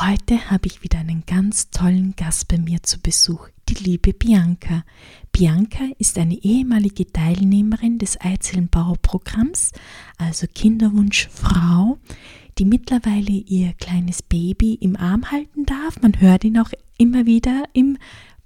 Heute habe ich wieder einen ganz tollen Gast bei mir zu Besuch, die liebe Bianca. Bianca ist eine ehemalige Teilnehmerin des Eizellenbauprogramms, also Kinderwunschfrau, die mittlerweile ihr kleines Baby im Arm halten darf. Man hört ihn auch immer wieder im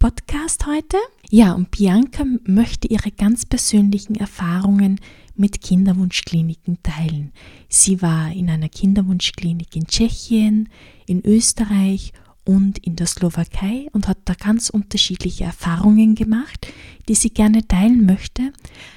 Podcast heute. Ja, und Bianca möchte ihre ganz persönlichen Erfahrungen mit Kinderwunschkliniken teilen. Sie war in einer Kinderwunschklinik in Tschechien, in Österreich und in der Slowakei und hat da ganz unterschiedliche Erfahrungen gemacht, die sie gerne teilen möchte,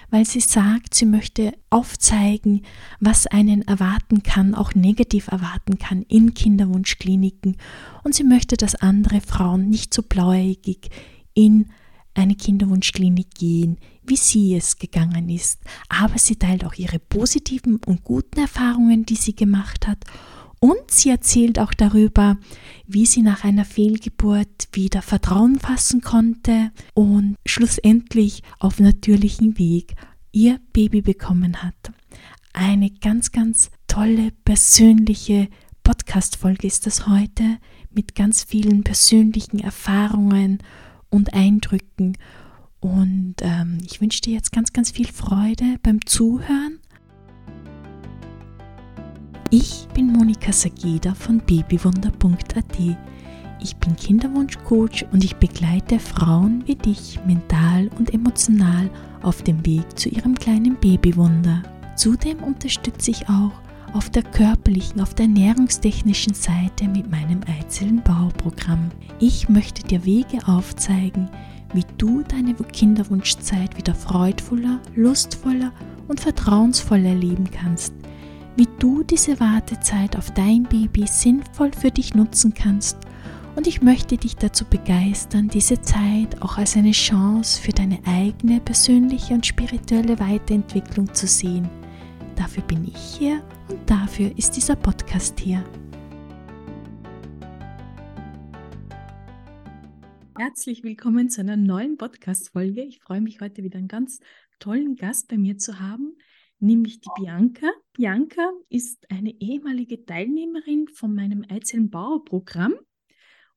weil sie sagt, sie möchte aufzeigen, was einen erwarten kann, auch negativ erwarten kann in Kinderwunschkliniken. Und sie möchte, dass andere Frauen nicht so blauäugig in eine Kinderwunschklinik gehen, wie sie es gegangen ist, aber sie teilt auch ihre positiven und guten Erfahrungen, die sie gemacht hat und sie erzählt auch darüber, wie sie nach einer Fehlgeburt wieder Vertrauen fassen konnte und schlussendlich auf natürlichem Weg ihr Baby bekommen hat. Eine ganz, ganz tolle persönliche Podcast-Folge ist das heute mit ganz vielen persönlichen Erfahrungen und Eindrücken. Und ähm, ich wünsche dir jetzt ganz, ganz viel Freude beim Zuhören. Ich bin Monika Sageda von babywunder.at. Ich bin Kinderwunschcoach und ich begleite Frauen wie dich mental und emotional auf dem Weg zu ihrem kleinen Babywunder. Zudem unterstütze ich auch auf der körperlichen, auf der ernährungstechnischen Seite mit meinem Eizellenbauprogramm. Ich möchte dir Wege aufzeigen, wie du deine Kinderwunschzeit wieder freudvoller, lustvoller und vertrauensvoller erleben kannst, wie du diese Wartezeit auf dein Baby sinnvoll für dich nutzen kannst und ich möchte dich dazu begeistern, diese Zeit auch als eine Chance für deine eigene persönliche und spirituelle Weiterentwicklung zu sehen. Dafür bin ich hier und dafür ist dieser Podcast hier. Herzlich willkommen zu einer neuen Podcast-Folge. Ich freue mich heute wieder einen ganz tollen Gast bei mir zu haben, nämlich die Bianca. Bianca ist eine ehemalige Teilnehmerin von meinem Eizellenbauer-Programm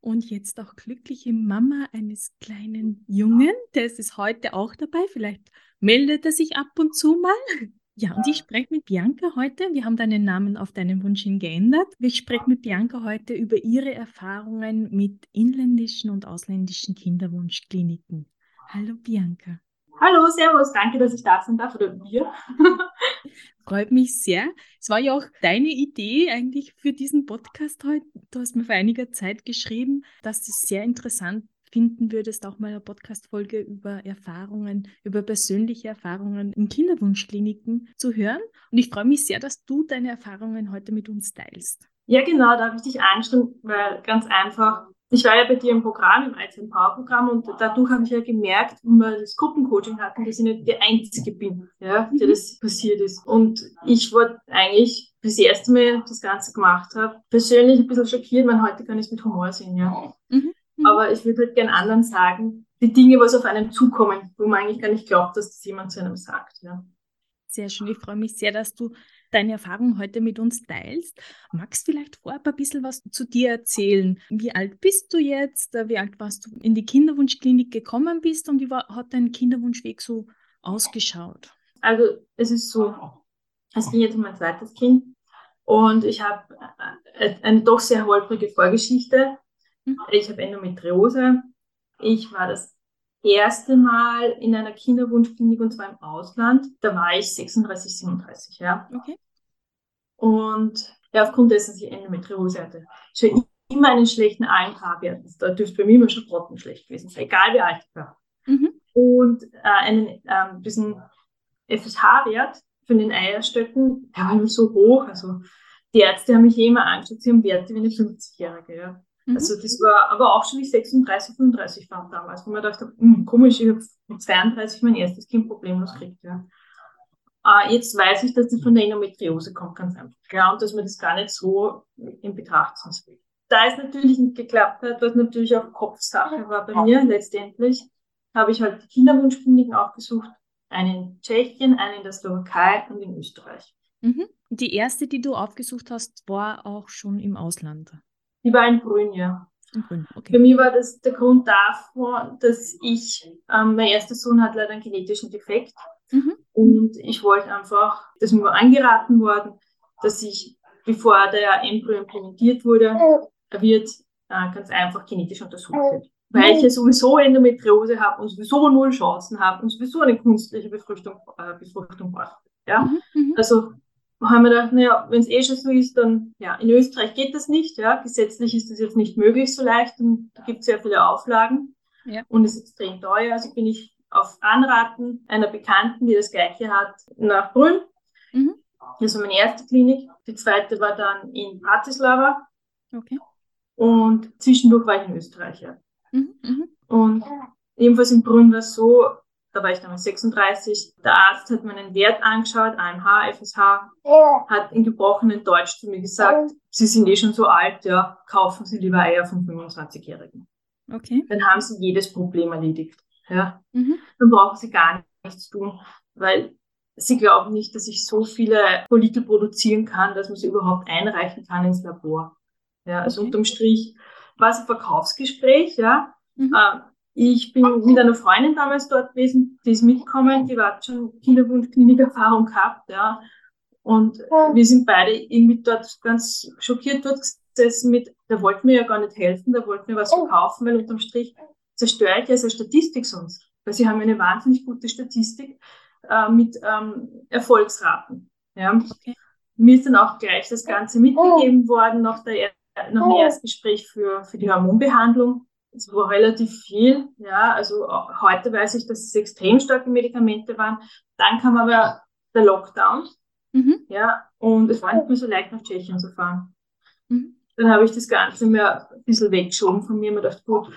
und jetzt auch glückliche Mama eines kleinen Jungen. Der ist heute auch dabei. Vielleicht meldet er sich ab und zu mal. Ja, und ich spreche mit Bianca heute. Wir haben deinen Namen auf deinen Wunsch hin geändert. Ich spreche mit Bianca heute über ihre Erfahrungen mit inländischen und ausländischen Kinderwunschkliniken. Hallo Bianca. Hallo, Servus, danke, dass ich da sein darf oder wir. Freut mich sehr. Es war ja auch deine Idee eigentlich für diesen Podcast heute. Du hast mir vor einiger Zeit geschrieben, dass du es sehr interessant finden würdest, auch mal eine Podcast-Folge über Erfahrungen, über persönliche Erfahrungen in Kinderwunschkliniken zu hören. Und ich freue mich sehr, dass du deine Erfahrungen heute mit uns teilst. Ja, genau, da habe ich dich angeschrieben, weil ganz einfach, ich war ja bei dir im Programm, im ITM Power Programm und dadurch habe ich ja gemerkt, wenn wir das Gruppencoaching hatten, dass ich nicht die Einzige bin, ja, der mhm. das passiert ist. Und ich wollte eigentlich das erste Mal das Ganze gemacht habe, persönlich ein bisschen schockiert, weil heute kann ich es mit Humor sehen, ja. Mhm. Mhm. Aber ich würde halt gern anderen sagen, die Dinge, was auf einen zukommen, wo man eigentlich gar nicht glaubt, dass das jemand zu einem sagt. Ja. Sehr schön. Ich freue mich sehr, dass du deine Erfahrung heute mit uns teilst. Magst du vielleicht vorab ein bisschen was zu dir erzählen? Wie alt bist du jetzt? Wie alt warst du in die Kinderwunschklinik gekommen bist und wie war, hat dein Kinderwunschweg so ausgeschaut? Also es ist so, es ging jetzt um mein zweites Kind und ich habe äh, eine doch sehr holprige Vorgeschichte. Mhm. Ich habe Endometriose. Ich war das erste Mal in einer Kinderwunschklinik und zwar im Ausland. Da war ich 36, 37, ja. Okay. Und ja, aufgrund dessen, dass ich Endometriose hatte, schon immer einen schlechten AMH-Wert. Da dürfte bei mir immer schon grottenschlecht gewesen sein, egal wie alt ich war. Mhm. Und äh, einen ähm, bisschen FSH-Wert von den Eierstöcken, der war immer so hoch. Also die Ärzte haben mich immer angeschaut, sie haben Werte wie eine 50-Jährige. Ja. Mhm. Also das war aber auch schon wie 36, 35 war damals, wo man dachte, hm, komisch, ich habe mit 32 mein erstes Kind problemlos gekriegt. Ja. Äh, jetzt weiß ich, dass das von der Endometriose kommt, ganz einfach. Ja, und dass man das gar nicht so in Betracht zieht. Da es natürlich nicht geklappt hat, was natürlich auch Kopfsache war bei mir letztendlich, habe ich halt die Kinderwunschkliniken aufgesucht. Eine in Tschechien, eine in der Slowakei und in Österreich. Mhm. Die erste, die du aufgesucht hast, war auch schon im Ausland. Die war in Brünn, ja. In Brünn, okay. Für mich war das der Grund davor, dass ich, ähm, mein erster Sohn hat leider einen genetischen Defekt. Mhm. Und ich wollte einfach, das ist mir angeraten worden, dass ich, bevor der Embryo implementiert wurde, er wird äh, ganz einfach genetisch untersucht wird. Weil ich ja sowieso Endometriose habe und sowieso null Chancen habe und sowieso eine künstliche Befruchtung, äh, Befruchtung brauche. Ja? Mhm, mhm. Also haben wir gedacht, naja, wenn es eh schon so ist, dann, ja, in Österreich geht das nicht, ja, gesetzlich ist das jetzt nicht möglich so leicht und da gibt es sehr viele Auflagen ja. und es ist extrem teuer, also bin ich auf Anraten einer Bekannten, die das Gleiche hat, nach Brünn. Mhm. Das war meine erste Klinik. Die zweite war dann in Bratislava. Okay. Und zwischendurch war ich in Österreich. Ja. Mhm. Mhm. Und ebenfalls in Brünn war es so, da war ich damals 36, der Arzt hat meinen Wert angeschaut, AMH, FSH, hat in gebrochenen Deutsch zu mir gesagt, Sie sind eh schon so alt, ja, kaufen Sie lieber Eier von 25-Jährigen. Okay. Dann haben Sie jedes Problem erledigt. Ja. Mhm. Dann brauchen Sie gar nichts tun, weil Sie glauben nicht, dass ich so viele Follikel produzieren kann, dass man sie überhaupt einreichen kann ins Labor. Ja, also okay. unterm Strich war es ein Verkaufsgespräch, ja. Mhm. Äh, ich bin mit einer Freundin damals dort gewesen, die ist mitgekommen, die hat schon Kinderwunsch-Klinikerfahrung gehabt, ja. Und wir sind beide irgendwie dort ganz schockiert dort gesessen mit, der wollte mir ja gar nicht helfen, der wollte mir was verkaufen, weil unterm Strich zerstöre ich also Statistik sonst. Weil sie haben eine wahnsinnig gute Statistik äh, mit ähm, Erfolgsraten. Ja. Okay. Mir ist dann auch gleich das Ganze mitgegeben worden nach, der, nach dem Erstgespräch für, für die Hormonbehandlung. Es war relativ viel, ja, also heute weiß ich, dass es extrem starke Medikamente waren. Dann kam aber der Lockdown, mhm. ja, und es war nicht mehr so leicht, nach Tschechien zu fahren. Mhm. Dann habe ich das Ganze mir ein bisschen weggeschoben von mir mir gedacht, gut,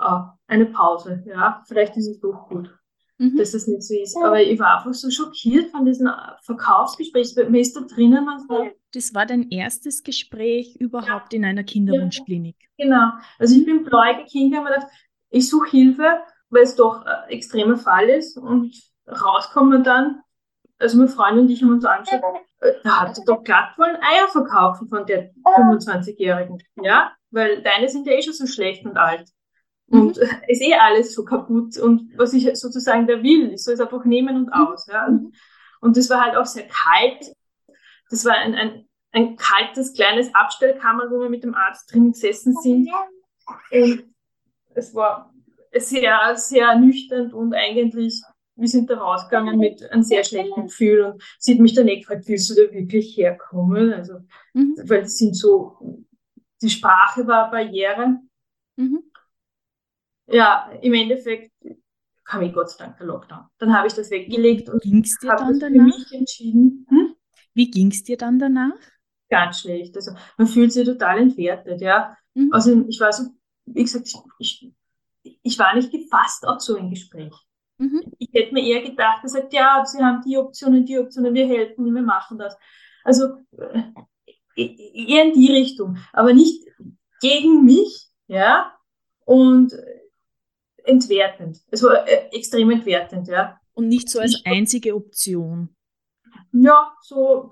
äh, eine Pause, ja, vielleicht ist es doch gut, mhm. dass das nicht so ist. Aber ich war einfach so schockiert von diesem Verkaufsgespräch, weil mir ist da drinnen was Das war dein erstes Gespräch überhaupt ja. in einer Kinderwunschklinik? Ja, genau. Also ich bin bläugig hingegangen und gedacht, ich suche Hilfe, weil es doch ein extremer Fall ist und rauskommen dann, also meine Freundin und ich haben uns angeschaut, äh, da hat er doch glatt wollen Eier verkaufen von der 25-Jährigen. Ja, weil deine sind ja eh schon so schlecht und alt. Und mhm. ist eh alles so kaputt. Und was ich sozusagen da will, ich soll es einfach nehmen und mhm. aus. Ja. Und, und das war halt auch sehr kalt. Das war ein, ein, ein kaltes, kleines Abstellkammer, wo wir mit dem Arzt drin gesessen sind. Und es war sehr, sehr ernüchternd und eigentlich wir sind da rausgegangen mit einem sehr schlechten Gefühl und sie hat mich dann eh gefragt, willst du da wirklich herkommen? Also, mhm. weil es sind so, die Sprache war Barriere. Mhm. Ja, im Endeffekt kam ich Gott sei Dank der Lockdown. Dann habe ich das weggelegt und ging's dir dann danach? für mich entschieden. Hm? Wie ging es dir dann danach? Ganz schlecht. Also man fühlt sich total entwertet, ja. Mhm. Also ich war so, wie gesagt, ich, ich war nicht gefasst auf so ein Gespräch. Mhm. Ich hätte mir eher gedacht, gesagt, ja, sie haben die Optionen, die Optionen, wir helfen, wir machen das. Also äh, eher in die Richtung, aber nicht gegen mich, ja, und entwertend. Es war äh, extrem entwertend, ja. Und nicht so als einzige Option. Ja, so,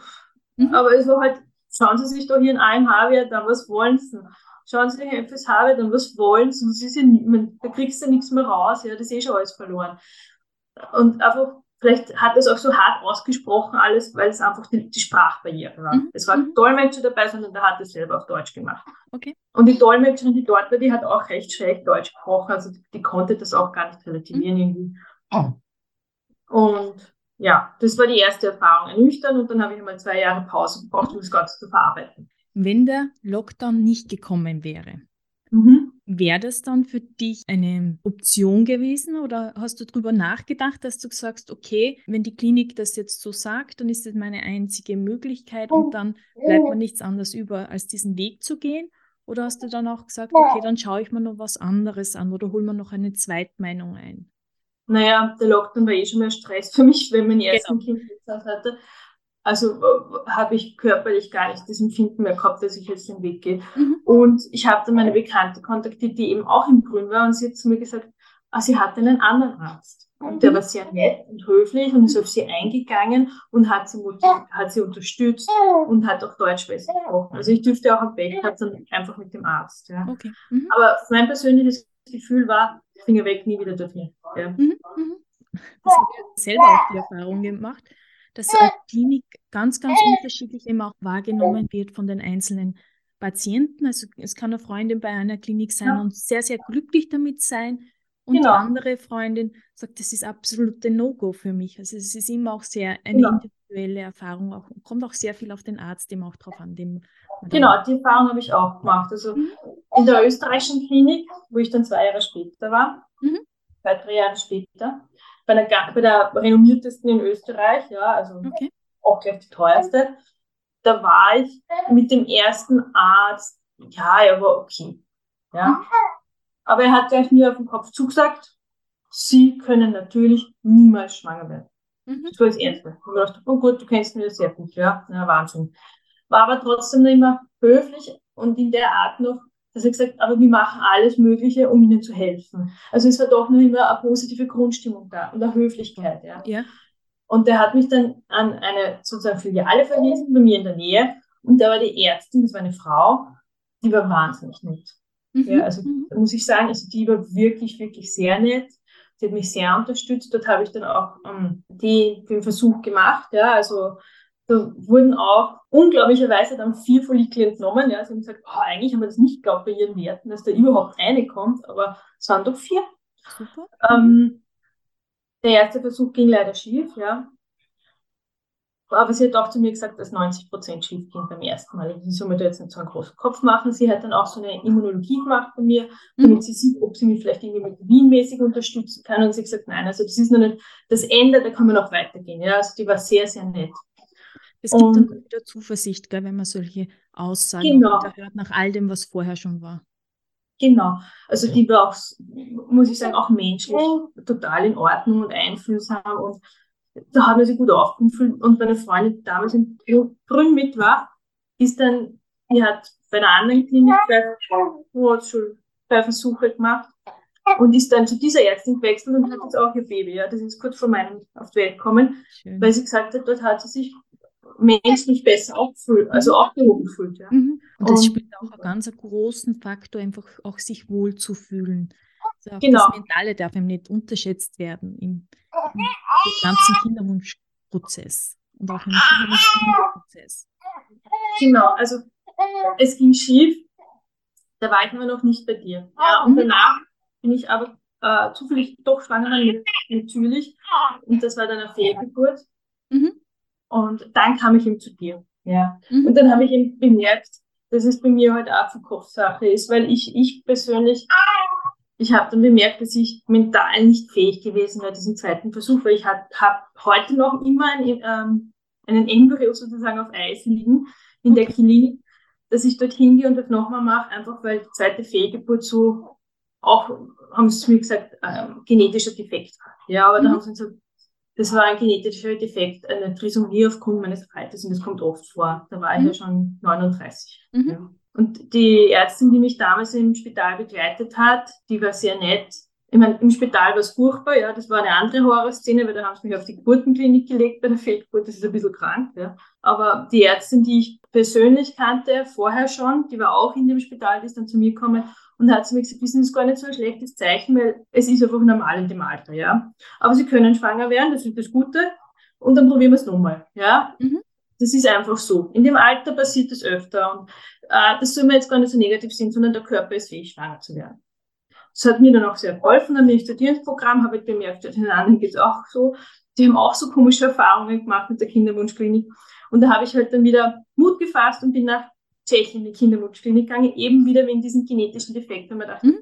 mhm. aber es war halt, schauen Sie sich doch hier in AMH-Wert an, was wollen Sie? Schauen Sie sich FSH-Wert an, was wollen Sie? Das ist ja, da kriegst du nichts mehr raus, ja, das ist eh schon alles verloren. Und einfach, vielleicht hat das auch so hart ausgesprochen alles, weil es einfach die, die Sprachbarriere war. Mhm. Es war mhm. Dolmetscher dabei, sondern der hat es selber auf Deutsch gemacht. Okay. Und die Dolmetscherin, die dort war, die hat auch recht schlecht Deutsch gesprochen, also die, die konnte das auch gar nicht relativieren mhm. irgendwie. Oh. Und ja, das war die erste Erfahrung, ernüchtern und dann habe ich einmal zwei Jahre Pause gebraucht, um das Ganze zu verarbeiten. Wenn der Lockdown nicht gekommen wäre, mhm. Wäre das dann für dich eine Option gewesen oder hast du darüber nachgedacht, dass du sagst, okay, wenn die Klinik das jetzt so sagt, dann ist das meine einzige Möglichkeit und dann bleibt mir nichts anderes über, als diesen Weg zu gehen? Oder hast du dann auch gesagt, okay, dann schaue ich mir noch was anderes an oder hol mir noch eine Zweitmeinung ein? Naja, der Lockdown war eh schon mehr Stress für mich, wenn mein ersten genau. Kind hatte. Also habe ich körperlich gar nicht das Empfinden mehr gehabt, dass ich jetzt den Weg gehe. Mhm. Und ich habe dann meine Bekannte kontaktiert, die eben auch im Grün war und sie hat zu mir gesagt, aber sie hatte einen anderen Arzt. Und der war sehr nett und höflich und ist auf sie eingegangen und hat sie, hat sie unterstützt und hat auch Deutsch besser gesprochen. Also ich dürfte auch am Bett, dann einfach mit dem Arzt. Ja. Okay. Mhm. Aber mein persönliches Gefühl war, Finger weg, nie wieder dorthin. Ja. Mhm. Mhm. Das habe ich selber auch die Erfahrung gemacht, dass eine Klinik ganz, ganz unterschiedlich eben auch wahrgenommen wird von den einzelnen Patienten. Also es kann eine Freundin bei einer Klinik sein ja. und sehr, sehr glücklich damit sein. Und genau. die andere Freundin sagt, das ist absolute No-Go für mich. Also es ist immer auch sehr eine genau. individuelle Erfahrung, auch, kommt auch sehr viel auf den Arzt dem auch drauf an. Dem genau, die Erfahrung habe ich auch gemacht. Also mhm. in der österreichischen Klinik, wo ich dann zwei Jahre später war, mhm. zwei, drei Jahre später, bei der, bei der renommiertesten in Österreich, ja, also okay. auch gleich die teuerste, da war ich mit dem ersten Arzt, ja, er war okay. Ja. Aber er hat gleich mir auf den Kopf zugesagt, Sie können natürlich niemals schwanger werden. Mhm. Das war das Erste. Ich dachte, oh gut, du kennst mich ja sehr gut, ja, ja Wahnsinn. War aber trotzdem immer höflich und in der Art noch, dass er gesagt aber wir machen alles Mögliche, um ihnen zu helfen. Also es war doch nur immer eine positive Grundstimmung da und eine Höflichkeit, ja. ja. Und der hat mich dann an eine sozusagen Filiale verwiesen, bei mir in der Nähe. Und da war die Ärztin, das war eine Frau, die war wahnsinnig nett. Mhm. Ja, also mhm. da muss ich sagen, also die war wirklich, wirklich sehr nett. Sie hat mich sehr unterstützt. Dort habe ich dann auch ähm, die, den Versuch gemacht. Ja, also da wurden auch unglaublicherweise dann vier Follikel entnommen. Ja, sie haben gesagt, oh, eigentlich haben wir das nicht geglaubt bei ihren Werten, dass da überhaupt eine kommt, aber es waren doch vier. Super. Ähm, der erste Versuch ging leider schief, ja. Aber sie hat auch zu mir gesagt, dass 90 Prozent schief ging beim ersten Mal. Ich soll mir da jetzt nicht so einen großen Kopf machen. Sie hat dann auch so eine Immunologie gemacht bei mir, damit mhm. sie sieht, ob sie mich vielleicht irgendwie mit Wien-mäßig unterstützen kann. Und sie hat gesagt, nein, also das ist noch nicht das Ende, da kann man noch weitergehen. Ja, also die war sehr, sehr nett. Es gibt und, dann wieder Zuversicht, gell, wenn man solche Aussagen genau. hört, nach all dem, was vorher schon war. Genau. Also die war auch, muss ich sagen, auch menschlich total in Ordnung und einfühlsam und da hat man sich gut aufgefühlt. Und meine Freundin, die damals in Brünn mit war, ist dann, die hat bei einer anderen Klinik zwei Versuche gemacht und ist dann zu dieser Ärztin gewechselt und hat jetzt auch ihr Baby. Ja, das ist kurz vor meinem auf die Welt gekommen, Schön. weil sie gesagt hat, dort hat sie sich menschlich besser aufgefühlt, also aufgehoben gefühlt. Ja. Mhm. Und das und, spielt auch einen ganz großen Faktor, einfach auch sich wohl zu fühlen. Also genau. Das Mentale darf eben nicht unterschätzt werden im, im ganzen Kinderwunschprozess und auch im Kinderwunschprozess. Genau, also es ging schief, da war ich immer noch nicht bei dir. Ja, und danach bin ich aber äh, zufällig doch schwanger natürlich. Und das war dann eine Fehlgeburt. Mhm. Und dann kam ich eben zu dir. Ja. Mhm. Und dann habe ich eben bemerkt, dass es bei mir halt auch eine Kopfsache ist, weil ich, ich persönlich, ich habe dann bemerkt, dass ich mental nicht fähig gewesen war, diesen zweiten Versuch, weil ich habe hab heute noch immer ein, ähm, einen Embryo sozusagen auf Eis liegen in der Klinik, dass ich dort hingehe und das nochmal mache, einfach weil die zweite Fehlgeburt so auch, haben sie mir gesagt, ähm, genetischer Defekt war. Ja, aber mhm. da haben sie gesagt, das war ein genetischer Defekt, eine Trisomie aufgrund meines Alters und das kommt oft vor. Da war ich ja mhm. schon 39. Mhm. Ja. Und die Ärztin, die mich damals im Spital begleitet hat, die war sehr nett. Ich meine, im Spital war es furchtbar, ja, das war eine andere Horrorszene, weil da haben sie mich auf die Geburtenklinik gelegt bei der Fehlgeburt, das ist ein bisschen krank, ja. Aber die Ärztin, die ich persönlich kannte, vorher schon, die war auch in dem Spital, die ist dann zu mir gekommen und hat zu mir gesagt, wissen, das ist gar nicht so ein schlechtes Zeichen, weil es ist einfach normal in dem Alter, ja. Aber sie können schwanger werden, das ist das Gute. Und dann probieren wir es nochmal, ja. Mhm. Das ist einfach so. In dem Alter passiert das öfter und äh, das soll mir jetzt gar nicht so negativ sehen, sondern der Körper ist fähig, schwanger zu werden. Das hat mir dann auch sehr geholfen. Am Studierungsprogramm habe ich bemerkt, den anderen geht es auch so. Die haben auch so komische Erfahrungen gemacht mit der Kinderwunschklinik. Und da habe ich halt dann wieder Mut gefasst und bin nach Tschechien in die Kinderwunschklinik gegangen, eben wieder wegen diesem genetischen Defekt, weil man dachte, mhm.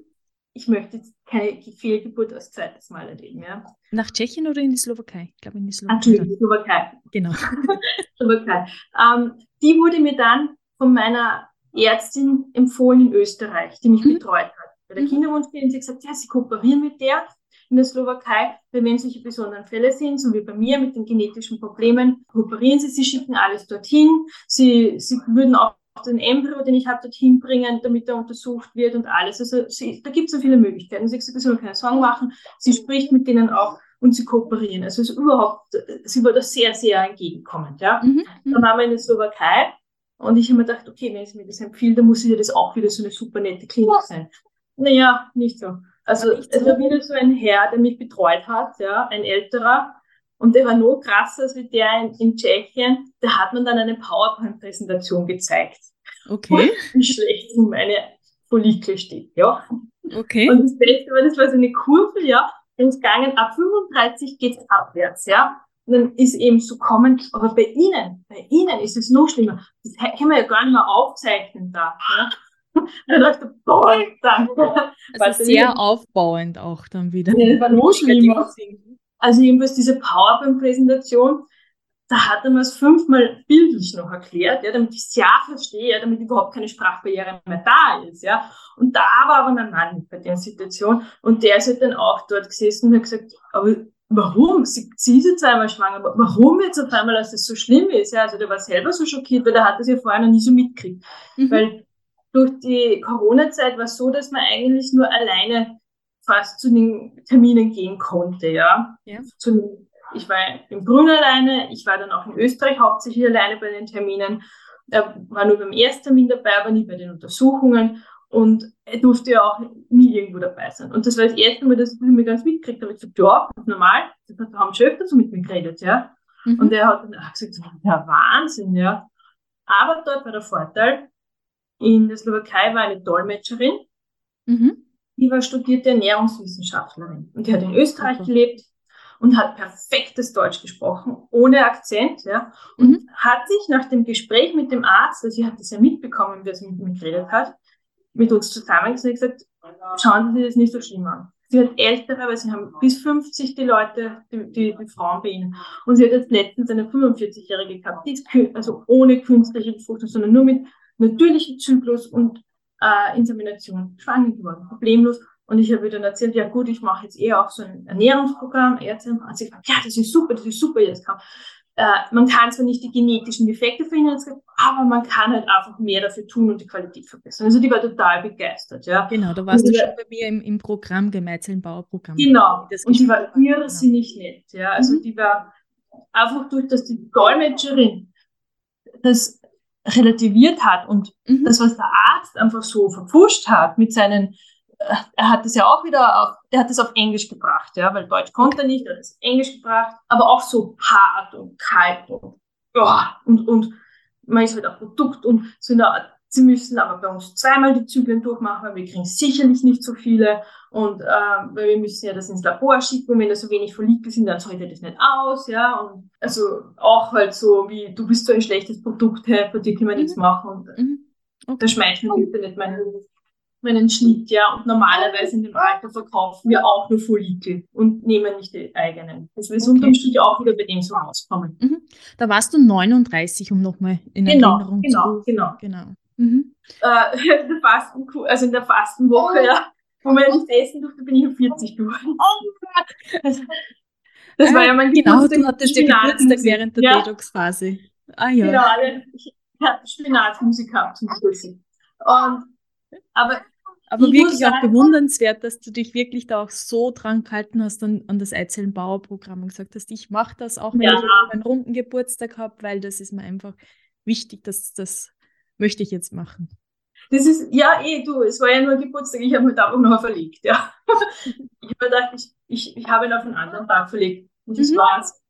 ich möchte jetzt keine Fehlgeburt als zweites Mal erleben. Ja. Nach Tschechien oder in die Slowakei? Ich glaube in die Slowakei. Natürlich, Slowakei. Genau. Slowakei. Ähm, die wurde mir dann von meiner Ärztin empfohlen in Österreich, die mich mhm. betreut hat. Bei der mhm. Kinderwunschklinik hat sie gesagt, ja, sie kooperieren mit der in der Slowakei, weil wenn solche besonderen Fälle sind, so wie bei mir mit den genetischen Problemen, kooperieren sie, sie schicken alles dorthin, sie, sie würden auch den Embryo, den ich habe, dorthin bringen, damit er untersucht wird und alles. Also sie, da gibt es so viele Möglichkeiten. Sie sagt, sie soll keine Sorgen machen. Sie spricht mit denen auch und sie kooperieren. Also es ist überhaupt, sie war da sehr, sehr entgegenkommend. Ja? Mhm. mhm. Dann waren wir in der Slowakei und ich habe mir gedacht, okay, wenn sie mir das empfiehlt, dann muss ja das auch wieder so eine super nette Klinik sein. Naja, nicht so. Also nicht so. es war wieder so ein Herr, der mich betreut hat, ja, ein älterer. Und der war noch krasser als der in, in Tschechien. Da hat man dann eine PowerPoint-Präsentation gezeigt. Okay. Wie schlecht meine Follikel steht, ja. Okay. Und das Beste war, das war so eine Kurve, ja. Und es gegangen, ab 35 geht es abwärts, ja. Und dann ist eben so kommend, aber bei Ihnen, bei Ihnen ist es noch schlimmer. Das können wir ja gar nicht mehr aufzeichnen da, ja. Da dachte ich, boah, danke. Also sehr aufbauend auch dann wieder. Ja, das war noch schlimmer. Also jedenfalls diese PowerPoint-Präsentation, da hat er mir es fünfmal bildlich noch erklärt, ja, damit ich es ja verstehe, ja, damit überhaupt keine Sprachbarriere mehr da ist, ja. Und da war aber mein Mann bei der Situation und der ist halt dann auch dort gesessen und hat gesagt, aber warum? Sie, sie ist jetzt einmal schwanger, aber warum jetzt auf einmal, dass das so schlimm ist? Ja, also der war selber so schockiert, weil der hat das ja vorher noch nie so mitgekriegt. Mhm. Weil durch die Corona-Zeit war es so, dass man eigentlich nur alleine fast zu den Terminen gehen konnte, ja. ja. Zu, ich war in Brünn alleine, ich war dann auch in Österreich hauptsächlich alleine bei den Terminen. Er war nur beim Ersttermin dabei, aber nie bei den Untersuchungen. Und er durfte ja auch nie irgendwo dabei sein. Und das war das erste Mal, dass ich mir ganz mitgekriegt habe. Ich gesagt, ja, normal. Da haben schon öfter so mit mir geredet, ja. Mhm. Und er hat dann auch gesagt, ja, Wahnsinn, ja. Aber dort war der Vorteil, in der Slowakei war eine Dolmetscherin, mhm. Die war studierte Ernährungswissenschaftlerin und die hat in Österreich okay. gelebt und hat perfektes Deutsch gesprochen, ohne Akzent, ja, und mhm. hat sich nach dem Gespräch mit dem Arzt, also sie hat das ja mitbekommen, wie er mit mir geredet hat, mit uns zusammengesetzt und gesagt, schauen Sie sich das nicht so schlimm an. Sie hat ältere, weil sie haben bis 50 die Leute, die, die, die Frauen bei ihnen. Und sie hat jetzt letztens eine 45-Jährige gehabt, die ist also ohne künstliche Befruchtung, sondern nur mit natürlichen Zyklus und äh, Insemination schwanger geworden, problemlos. Und ich habe ihr dann erzählt, ja gut, ich mache jetzt eher auch so ein Ernährungsprogramm. Ärztin hat sich gesagt, ja, das ist super, das ist super, jetzt kann. Äh, man kann zwar nicht die genetischen Defekte verhindern, aber man kann halt einfach mehr dafür tun und die Qualität verbessern. Also die war total begeistert, ja. Genau, da warst und du schon bei mir im, im Programm, Gemeinzellenbauerprogramm. Genau, und die war irrsinnig nett, ja. Also mhm. die war einfach durch, dass die Dolmetscherin das relativiert hat und mhm. das, was der Arzt einfach so verpfuscht hat mit seinen, äh, er hat das ja auch wieder auf, er hat das auf Englisch gebracht, ja, weil Deutsch konnte er nicht, er hat es auf Englisch gebracht, aber auch so hart und kalt und, ja, und, und man ist halt ein Produkt und so in der Art, Sie müssen aber bei uns zweimal die Zyklen durchmachen, weil wir kriegen sicherlich nicht so viele. Und äh, weil wir müssen ja das ins Labor schicken und wenn da so wenig Follikel sind, dann zahlt das nicht aus, ja. Und also auch halt so wie, du bist so ein schlechtes Produkt, hey, bei dir können wir mhm. nichts machen. Und mhm. okay. da schmeißen wir bitte nicht meinen, meinen Schnitt, ja. Und normalerweise in dem Alter verkaufen wir auch nur Follikel und nehmen nicht die eigenen. Das wird okay. unterm Strich auch wieder bei dem so rauskommen. Mhm. Da warst du 39, um nochmal in genau, Erinnerung genau, zu Genau, genau, genau. Mhm. Äh, der Fasten, also in der Fastenwoche, oh. ja, wo man nicht essen durfte, bin ich um 40 durch. Oh, das, das war ja mein Genau, du hattest ja Geburtstag während der ja. Detox-Phase. Ah ja. Genau, ich hatte Spinatmusik gehabt zum Geburtstag. Und, aber aber wirklich auch bewundernswert, dass du dich wirklich da auch so dran gehalten hast an, an das Eizellenbauerprogramm und gesagt hast, ich mache das auch, wenn ja. ich einen runden Geburtstag habe, weil das ist mir einfach wichtig, dass das möchte ich jetzt machen. Das ist, ja, eh, du, es war ja nur Geburtstag, ich habe mir einfach noch verlegt, ja. ich habe gedacht, ich, ich, ich habe ihn auf einen anderen Tag verlegt. Und das mhm. war's.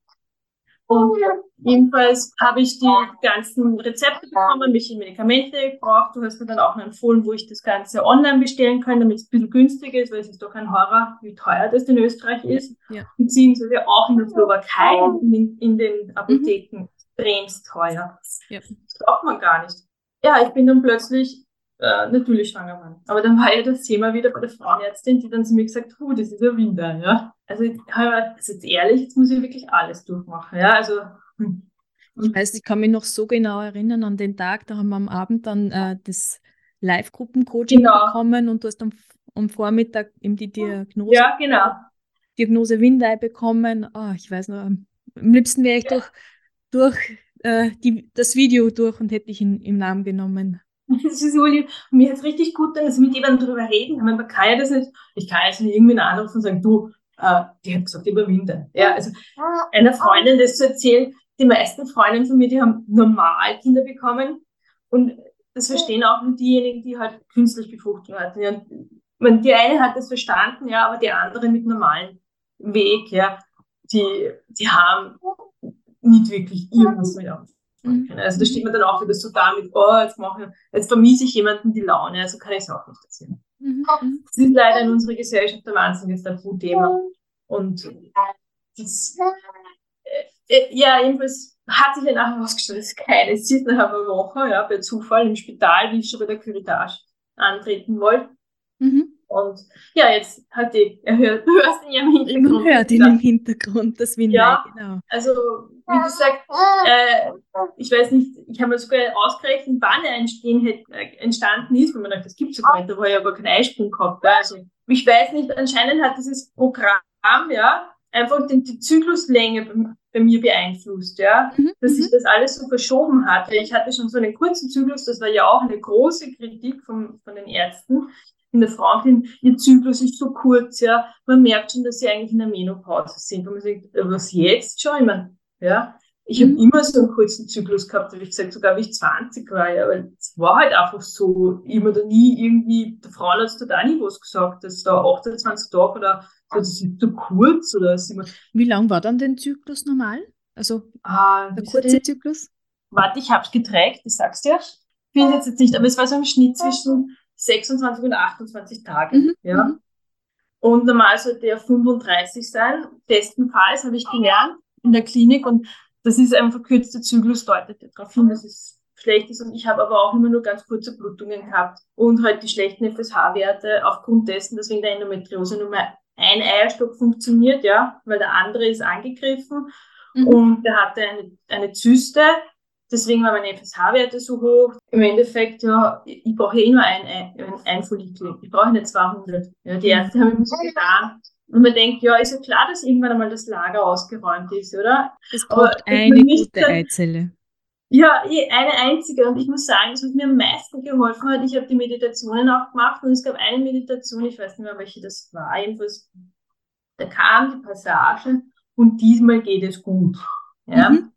Und jedenfalls habe ich die ganzen Rezepte bekommen, welche Medikamente ich brauche. Du hast mir dann auch empfohlen, wo ich das Ganze online bestellen kann, damit es ein bisschen günstiger ist, weil es ist doch ein Horror, wie teuer das in Österreich ist. Ja. Beziehungsweise auch in der Slowakei, in, in den Apotheken, mhm. extrem teuer. Ja. Das braucht man gar nicht ja, ich bin dann plötzlich äh, natürlich schwanger geworden. Aber dann war ja das Thema wieder bei der Frauenärztin, die dann zu mir gesagt hat, das ist ja Winter, ja. Also, also jetzt ehrlich, jetzt muss ich wirklich alles durchmachen, ja. Also, hm. Ich weiß, ich kann mich noch so genau erinnern an den Tag, da haben wir am Abend dann äh, das Live-Gruppen-Coaching genau. bekommen und du hast am, am Vormittag eben die Diagnose, ja, genau. Diagnose Windei bekommen. Oh, ich weiß noch, am liebsten wäre ich ja. durch, durch äh, die, das Video durch und hätte dich in, im Namen genommen. Das ist so lieb. Mir hat es richtig gut dann, also mit jemandem darüber reden. Ich meine, man kann ja das nicht, ich kann jetzt nicht irgendwie anrufen und sagen, du, äh, die hat gesagt, überwinde. Ja, also einer Freundin das zu erzählen, die meisten Freundinnen von mir, die haben normal Kinder bekommen und das verstehen auch nur diejenigen, die halt künstlich Befruchtung hatten. Ja. Man, die eine hat das verstanden, ja, aber die andere mit normalem Weg, ja, die, die haben nicht wirklich irgendwas mit anfangen können. Mhm. Also da steht man dann auch wieder so da mit, oh, jetzt mache ich, jetzt vermiese ich jemanden die Laune, also kann ich es auch nicht erzählen. Mhm. Das ist leider in unserer Gesellschaft ein wahnsinniges Tabuthema. Und das, äh, äh, ja, jedenfalls hat sich ja nachher herausgestellt, dass keine ist nach einer Woche, ja, bei Zufall im Spital, wie ich schon bei der Curitage antreten wollte. Mhm. Und ja, jetzt hat die, er hört, du hörst ihn ja im Hintergrund. Man hört ihn im Hintergrund, das Windeln, ja, genau. Also, wie gesagt, äh, ich weiß nicht, ich habe mir sogar ausgerechnet, wann er entstehen, äh, entstanden ist, weil man sagt, das gibt es ja gar nicht, da war ja gar kein Eisprung gehabt. Also, ich weiß nicht, anscheinend hat dieses Programm, ja, einfach den, die Zykluslänge bei, bei mir beeinflusst, ja, mhm. dass sich mhm. das alles so verschoben hat. Ich hatte schon so einen kurzen Zyklus, das war ja auch eine große Kritik von, von den Ärzten, in der Frauenkind, ihr Zyklus ist so kurz, ja, man merkt schon, dass sie eigentlich in der Menopause sind. Und man sagt, äh, was jetzt schon? Ich meine, ja, ich habe mhm. immer so einen kurzen Zyklus gehabt, habe ich gesagt, sogar wie ich 20 war, ja, weil es war halt einfach so, immer da nie irgendwie, der Frau hat auch nie was gesagt, dass da 28 Tage oder so, das ist zu kurz oder ist immer. Wie lang war dann der Zyklus normal? Also ah, der kurze Zyklus? Warte, ich habe es geträgt, ich sag's dir. Ich finde jetzt nicht, aber es war so im Schnitt zwischen 26 und 28 Tage. Mhm. Ja. Mhm. Und normal sollte er 35 sein. Bestenfalls habe ich gelernt in der Klinik und das ist ein verkürzter Zyklus, deutet darauf hin, dass es schlecht ist. Und ich habe aber auch immer nur ganz kurze Blutungen gehabt und halt die schlechten FSH-Werte aufgrund dessen, dass wegen der Endometriose nur mehr ein Eierstock funktioniert, ja, weil der andere ist angegriffen mhm. und der hatte eine, eine Zyste Deswegen war meine FSH-Werte so hoch. Im Endeffekt, ja, ich brauche eh nur ein, ein, ein Follikel. Ich brauche nicht 200. Ja, die Ärzte haben immer so getan. Und man denkt, ja, ist ja klar, dass irgendwann einmal das Lager ausgeräumt ist, oder? Es braucht eine gute Eizelle. Ja, eh, eine einzige. Und ich muss sagen, das, was mir am meisten geholfen hat, ich habe die Meditationen auch gemacht und es gab eine Meditation, ich weiß nicht mehr, welche das war, jedenfalls, da kam die Passage und diesmal geht es gut. Ja. Mhm.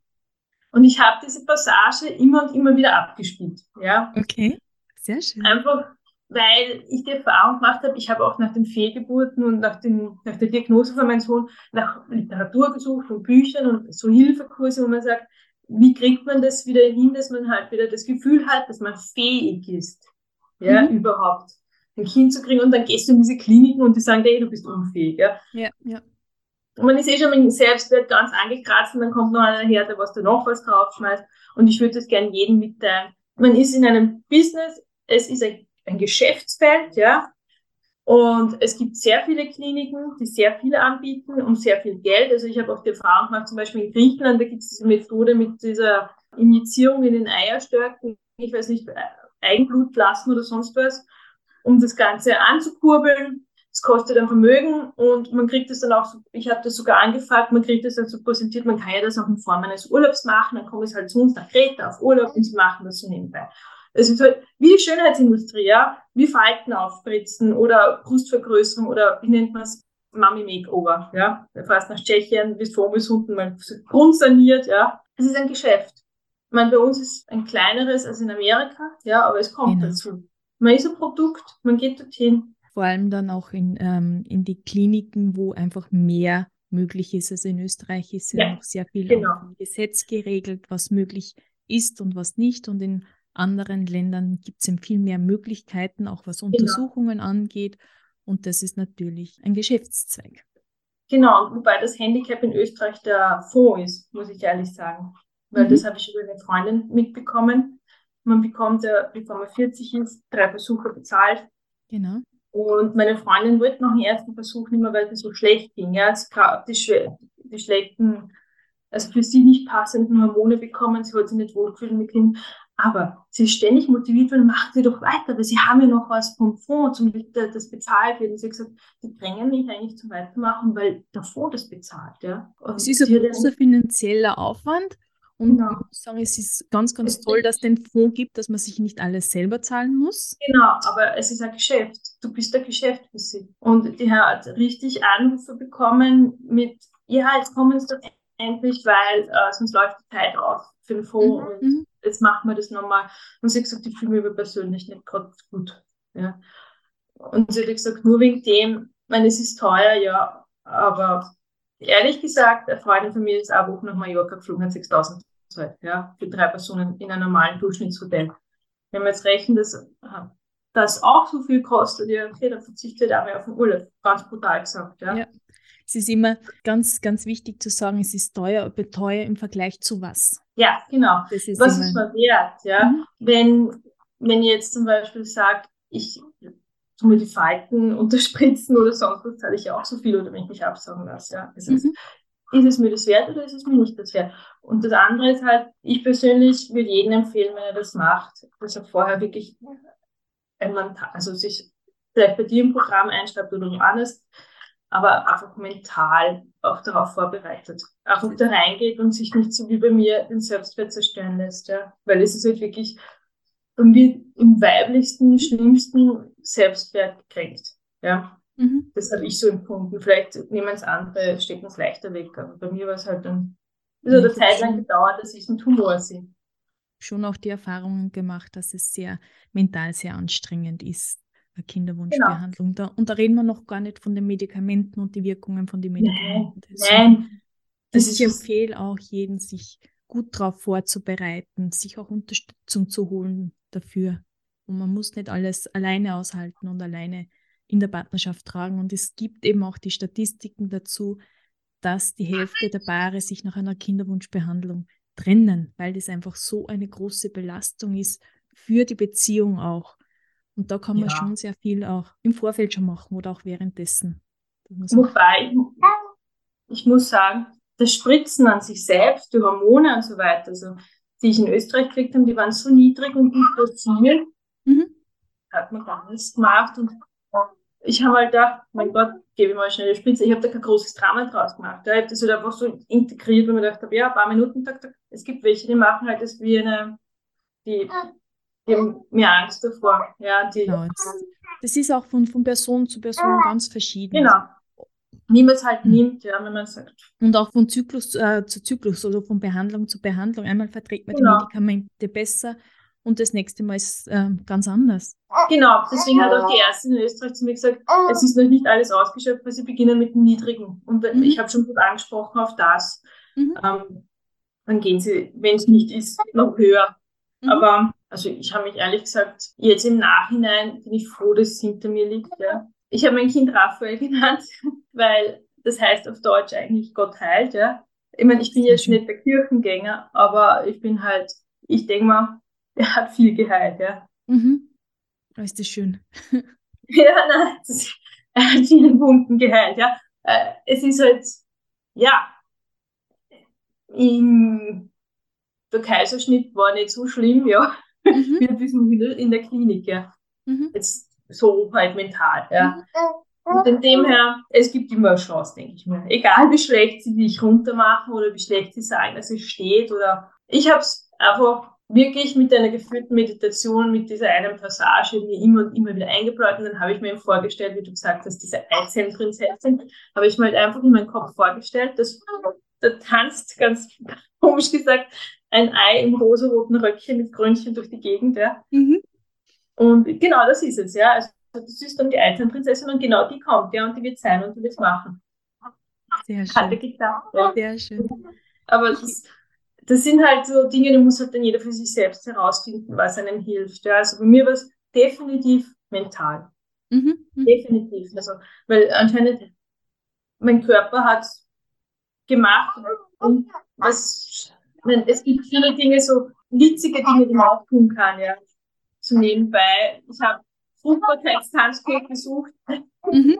Und ich habe diese Passage immer und immer wieder abgespielt. Ja. Okay, sehr schön. Einfach, weil ich die Erfahrung gemacht habe, ich habe auch nach den Fehlgeburten und nach, den, nach der Diagnose von meinem Sohn nach Literatur gesucht und Büchern und so Hilfekurse, wo man sagt, wie kriegt man das wieder hin, dass man halt wieder das Gefühl hat, dass man fähig ist, ja, mhm. überhaupt ein Kind zu kriegen und dann gehst du in diese Kliniken und die sagen, hey, du bist unfähig, ja. Ja, ja man ist eh schon mit dem Selbstwert ganz angekratzt und dann kommt noch einer her, der was da noch was draufschmeißt. Und ich würde das gerne jedem mitteilen. Man ist in einem Business, es ist ein, ein Geschäftsfeld, ja. Und es gibt sehr viele Kliniken, die sehr viel anbieten um sehr viel Geld. Also ich habe auch die Erfahrung gemacht, zum Beispiel in Griechenland, da gibt es diese Methode mit dieser Injizierung in den Eierstöcken, ich weiß nicht, Eigenblutplasma oder sonst was, um das Ganze anzukurbeln. Es kostet ein Vermögen und man kriegt es dann auch, ich habe das sogar angefragt, man kriegt es dann so präsentiert, man kann ja das auch in Form eines Urlaubs machen, dann kommen es halt zu uns nach Kreta auf Urlaub und sie machen das so nebenbei. Es ist halt wie die Schönheitsindustrie, ja, wie Falten aufspritzen oder Brustvergrößerung oder wie nennt man es, Mami Makeover, ja. Du fährst nach Tschechien, bist Vorbisunden mal grundsaniert, ja. Es ist ein Geschäft. Ich meine, bei uns ist ein kleineres als in Amerika, ja, aber es kommt genau. dazu. Man ist ein Produkt, man geht dorthin, vor allem dann auch in, ähm, in die Kliniken, wo einfach mehr möglich ist. Also in Österreich ist ja, ja noch sehr viel genau. im Gesetz geregelt, was möglich ist und was nicht. Und in anderen Ländern gibt es viel mehr Möglichkeiten, auch was genau. Untersuchungen genau. angeht. Und das ist natürlich ein Geschäftszweig. Genau, wobei das Handicap in Österreich der Fonds ist, muss ich ehrlich sagen. Weil mhm. das habe ich über eine Freundin mitbekommen. Man bekommt ja, bevor man 40 ist, drei Besucher bezahlt. Genau. Und meine Freundin wollte noch einen ersten Versuch nicht mehr, weil es so schlecht ging. Ja, sie hat die, die schlechten, also für sie nicht passenden Hormone bekommen. Sie wollte sich nicht wohlfühlen mit Kind. Aber sie ist ständig motiviert, weil machen sie doch weiter, weil sie haben ja noch was vom Fonds, zum das bezahlt wird. Und sie hat gesagt, die drängen mich eigentlich zum Weitermachen, weil der Fonds das bezahlt. Ja. Und es ist ein großer finanzieller Aufwand Und genau. ich muss sagen, es ist ganz, ganz toll, dass es den Fonds gibt, dass man sich nicht alles selber zahlen muss. Genau, aber es ist ein Geschäft. Du bist ein Geschäft für sie. Und die hat richtig Anrufe bekommen mit, ja, jetzt kommen sie doch endlich, weil äh, sonst läuft die Zeit aus für den Fonds mhm. und mhm. jetzt machen wir das nochmal. Und sie hat gesagt, ich fühle mich aber persönlich nicht gerade gut. Ja. Und sie hat gesagt, nur wegen dem, ich meine, es ist teuer, ja, aber ehrlich gesagt, eine Freundin von mir ist eine Woche nach Mallorca geflogen, hat 6000 Zeit, ja, für drei Personen in einem normalen Durchschnittshotel. Wenn wir jetzt rechnen, dass das auch so viel kostet, ja, okay, dann verzichtet er auf den Urlaub. Ganz brutal gesagt, ja. ja. Es ist immer ganz, ganz wichtig zu sagen, es ist teuer, aber teuer im Vergleich zu was. Ja, genau. Ist was ist man wert, ja? Mhm. Wenn, wenn ihr jetzt zum Beispiel sagt, ich tu mir die Falten unterspritzen oder sonst was, zahle ich ja auch so viel oder wenn ich mich absaugen lasse, ja. Das heißt, mhm ist es mir das wert oder ist es mir nicht das wert? Und das andere ist halt, ich persönlich würde jedem empfehlen, wenn er das macht, dass er vorher wirklich ein also sich vielleicht bei dir im Programm einschreibt oder woanders, aber einfach mental auch darauf vorbereitet. Einfach da reingeht und sich nicht so wie bei mir den Selbstwert zerstören lässt, ja. Weil es ist halt wirklich irgendwie im weiblichsten, schlimmsten Selbstwert gekränkt, ja. Mhm. Das habe ich so empfunden. Vielleicht nehmen es andere, stecken es leichter weg. Aber bei mir war es halt dann, es hat eine Zeit lang gedauert, dass ich mit Humor sehe. Schon auch die Erfahrungen gemacht, dass es sehr mental sehr anstrengend ist, eine Kinderwunschbehandlung. Genau. Da, und da reden wir noch gar nicht von den Medikamenten und die Wirkungen von den Medikamenten. Nein, nein. Das ich empfehle auch jeden, sich gut darauf vorzubereiten, sich auch Unterstützung zu holen dafür. Und man muss nicht alles alleine aushalten und alleine in der Partnerschaft tragen. Und es gibt eben auch die Statistiken dazu, dass die Hälfte der Paare sich nach einer Kinderwunschbehandlung trennen, weil das einfach so eine große Belastung ist für die Beziehung auch. Und da kann man ja. schon sehr viel auch im Vorfeld schon machen oder auch währenddessen. Wobei, ich muss sagen, das Spritzen an sich selbst, die Hormone und so weiter, also, die ich in Österreich gekriegt habe, die waren so niedrig und nicht dosiert. Mhm. Hat man gar nichts gemacht. Und ich habe halt gedacht, mein Gott, gebe ich mal schnell eine Spritze. Ich habe da kein großes Drama draus gemacht. Ich habe das halt einfach so integriert, weil ich gedacht habe, ja, ein paar Minuten, tak, tak. es gibt welche, die machen halt das wie eine, die, die haben mehr Angst davor. Ja, die, genau. Das ist auch von, von Person zu Person ganz verschieden. Genau. Wie man es halt nimmt, ja, wenn man sagt. Und auch von Zyklus äh, zu Zyklus oder von Behandlung zu Behandlung. Einmal verträgt man genau. die Medikamente besser und das nächste Mal ist äh, ganz anders. Genau, deswegen hat auch die Ärztin in Österreich zu mir gesagt, es ist noch nicht alles ausgeschöpft, weil sie beginnen mit dem Niedrigen. Und mhm. ich habe schon gut angesprochen auf das. Mhm. Ähm, dann gehen sie, wenn es nicht ist, noch höher. Mhm. Aber also ich habe mich ehrlich gesagt, jetzt im Nachhinein bin ich froh, dass es hinter mir liegt. Ja. Ich habe mein Kind Raphael genannt, weil das heißt auf Deutsch eigentlich Gott heilt. Ja. Ich meine, ich bin jetzt nicht der Kirchengänger, aber ich bin halt, ich denke mal, er hat viel geheilt, ja. Mhm. Oh, ist das schön. ja, nein, ist, er hat viele Wunden geheilt, ja. Äh, es ist halt, ja, im, der Kaiserschnitt war nicht so schlimm, ja. Mhm. Ein bisschen wieder in der Klinik, ja. Mhm. Jetzt so halt mental, ja. Und in dem her, es gibt immer eine Chance, denke ich mir. Egal wie schlecht sie dich runtermachen oder wie schlecht sie sagen, dass es steht oder ich habe es einfach wirklich mit einer geführten Meditation, mit dieser einen Passage mir immer und immer wieder eingebläut und dann habe ich mir vorgestellt, wie du gesagt hast, diese Eizellenprinzessin, habe ich mir halt einfach in meinen Kopf vorgestellt, dass da tanzt, ganz komisch gesagt, ein Ei im rosaroten Röckchen mit Krönchen durch die Gegend, ja. Mhm. Und genau das ist es, ja. Also das ist dann die Eizellenprinzessin und genau die kommt, ja, und die wird sein und die wird machen. Sehr schön. Hatte geklappt, ja. Sehr schön. Aber das, das sind halt so Dinge, die muss halt dann jeder für sich selbst herausfinden, was einem hilft. Ja, also bei mir war es definitiv mental. Mhm, mhm. Definitiv. Also, weil anscheinend mein Körper hat gemacht und was, meine, es gibt viele Dinge, so witzige Dinge, die man auch tun kann, ja. So nebenbei. Ich habe Fruchtbarkeitstanzkurs besucht. Mhm.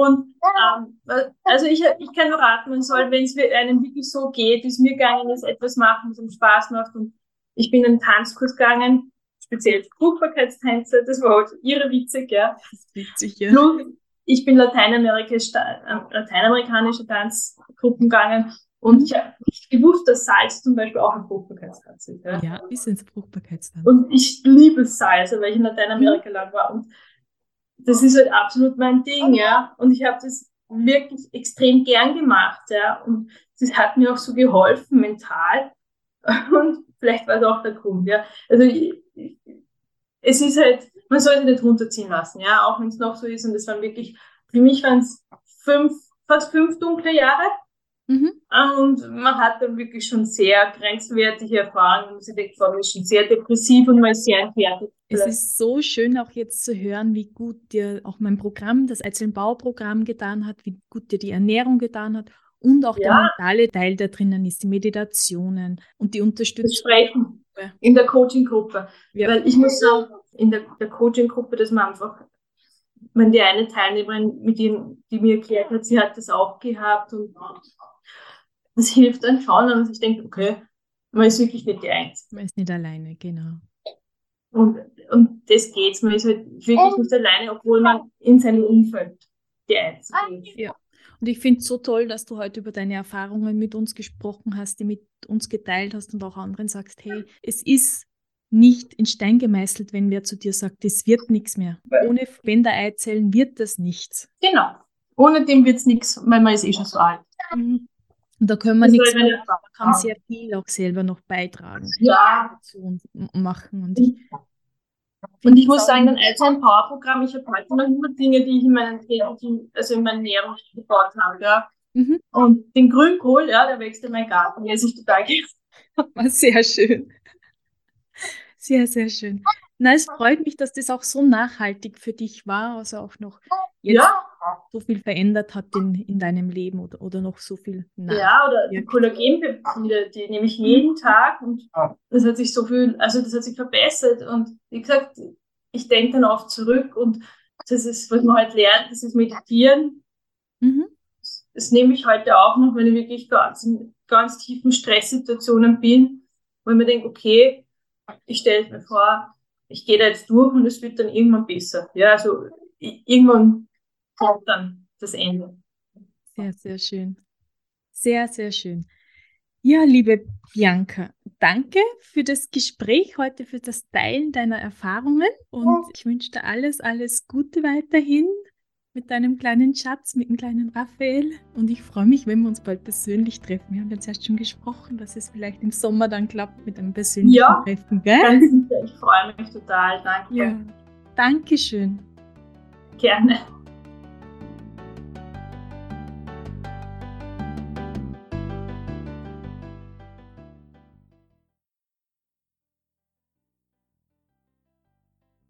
Und ähm, also ich, ich kann nur raten, man soll, wenn es einem wirklich so geht, wie es mir gegangen ist, etwas machen, was einem Spaß macht. Und ich bin in einen Tanzkurs gegangen, speziell Fruchtbarkeitstänze, das war halt irre witzig, ja. Das ist witzig, ja. Plus, ich bin Lateinamerika, äh, lateinamerikanische Tanzgruppen gegangen Und ich habe nicht gewusst, dass Salz zum Beispiel auch ein Fruchtbarkeitstanz ist. Ja, ja ist ein Fruchtbarkeitstanz. Und ich liebe Salz, weil ich in Lateinamerika mhm. lang war. Und das ist halt absolut mein Ding, ja. Und ich habe das wirklich extrem gern gemacht, ja. Und das hat mir auch so geholfen mental. Und vielleicht war es auch der Grund, ja. Also ich, es ist halt, man sollte nicht runterziehen lassen, ja, auch wenn es noch so ist. Und es waren wirklich, für mich waren es fünf, fast fünf dunkle Jahre. Mhm. Und man hat dann wirklich schon sehr grenzwertige Erfahrungen. Man denkt, man ist schon sehr depressiv und man ist sehr entwertet. Es ist so schön auch jetzt zu hören, wie gut dir auch mein Programm, das Einzelbauprogramm getan hat, wie gut dir die Ernährung getan hat und auch ja. der mentale Teil da drinnen ist, die Meditationen und die Unterstützung. Das Sprechen in der Coaching-Gruppe. Ja. Weil ich muss sagen, in der, der Coaching-Gruppe, dass man einfach, wenn die eine Teilnehmerin, mit dem, die mir erklärt hat, sie hat das auch gehabt und das hilft dann schon, und ich denke, okay, man ist wirklich nicht die Einzige. Man ist nicht alleine, genau. Und, und das geht's, man ist halt wirklich nicht alleine, obwohl man in seinem Umfeld die Einzige ist. Ja. Und ich finde es so toll, dass du heute über deine Erfahrungen mit uns gesprochen hast, die mit uns geteilt hast und auch anderen sagst, hey, es ist nicht in Stein gemeißelt, wenn wer zu dir sagt, es wird nichts mehr. Ohne Spendereizellen wird das nichts. Genau. Ohne dem wird es nichts, weil man ist eh schon so alt. Mhm. Und da können wir nichts mehr, man kann sehr viel auch selber noch beitragen. Ja. Und machen. Und ich, und ich muss sagen, als ein Powerprogramm, ich habe heute noch immer Dinge, die ich in meinen Training, also in meinen Ernährung gebaut habe, ja. Mhm. Und den Grünkohl, ja, der wächst in meinem Garten, der ist total gerne. Sehr schön. Sehr, sehr schön. Na, es freut mich, dass das auch so nachhaltig für dich war, also auch noch jetzt ja. So viel verändert hat in, in deinem Leben oder, oder noch so viel nach. Ja, oder die Kollagenpeptide, die nehme ich jeden Tag und das hat sich so viel, also das hat sich verbessert und wie gesagt, ich denke dann oft zurück und das ist, was man halt lernt, das ist Meditieren. Mhm. Das nehme ich heute auch noch, wenn ich wirklich ganz in ganz tiefen Stresssituationen bin, wo ich mir denke, okay, ich stelle mir vor, ich gehe da jetzt durch und es wird dann irgendwann besser. Ja, also irgendwann kommt dann das Ende. Sehr, sehr schön. Sehr, sehr schön. Ja, liebe Bianca, danke für das Gespräch heute, für das Teilen deiner Erfahrungen und ich wünsche dir alles, alles Gute weiterhin mit deinem kleinen Schatz, mit dem kleinen Raphael. Und ich freue mich, wenn wir uns bald persönlich treffen. Wir haben jetzt erst schon gesprochen, dass es vielleicht im Sommer dann klappt mit einem persönlichen ja, Treffen. Gell? Ganz sicher. Ich freue mich total. Danke. Ja. Dankeschön. Gerne.